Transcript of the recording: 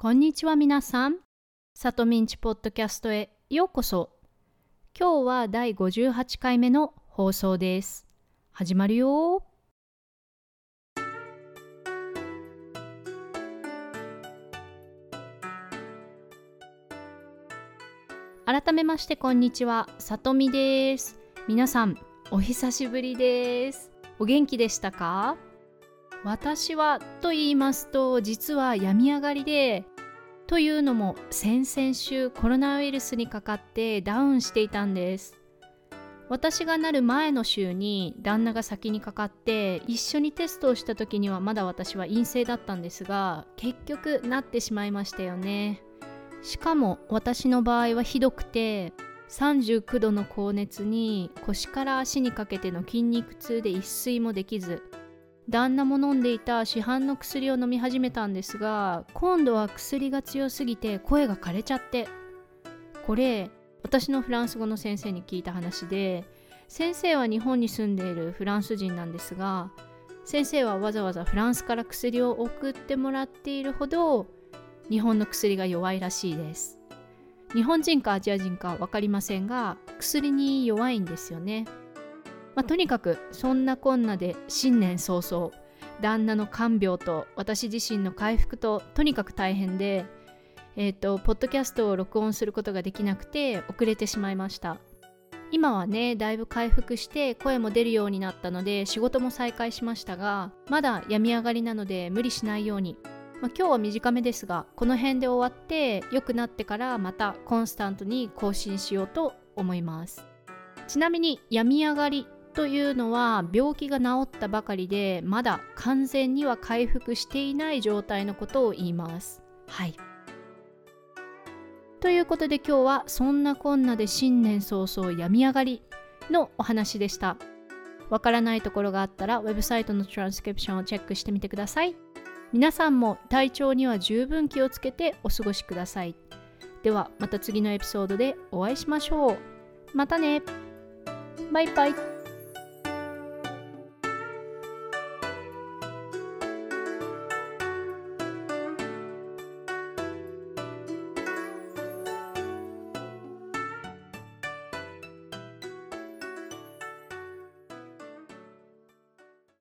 こんにちは皆さん。さとみんちポッドキャストへようこそ。今日は第58回目の放送です。始まるよ改めましてこんにちは、さとみです。皆さん、お久しぶりです。お元気でしたか？私はと言いますと実は病み上がりでというのも先々週コロナウイルスにかかってダウンしていたんです。私がなる前の週に旦那が先にかかって一緒にテストをした時にはまだ私は陰性だったんですが結局なってしまいましたよね。しかも私の場合はひどくて39度の高熱に腰から足にかけての筋肉痛で一睡もできず旦那も飲んでいた市販の薬を飲み始めたんですが今度は薬が強すぎて声が枯れちゃって。これ私のフランス語の先生に聞いた話で先生は日本に住んでいるフランス人なんですが先生はわざわざフランスから薬を送ってもらっているほど日本の薬が弱いらしいです。日本人かアジア人か分かりませんが薬に弱いんですよね。まあ、とにかくそんなこんなで新年早々旦那の看病と私自身の回復ととにかく大変でえっ、ー、とポッドキャストを録音することができなくて遅れてしまいました。今はねだいぶ回復して声も出るようになったので仕事も再開しましたがまだ病み上がりなので無理しないように、まあ、今日は短めですがこの辺で終わって良くなってからまたコンスタントに更新しようと思います。ちなみに病み上がりというのは病気が治ったばかりでまだ完全には回復していない状態のことを言います。はい。ということで今日はそんなこんなで新年早々病み上がりのお話でした。わからないところがあったらウェブサイトのトランスクリプションをチェックしてみてください。皆さんも体調には十分気をつけてお過ごしください。ではまた次のエピソードでお会いしましょう。またねバイバイ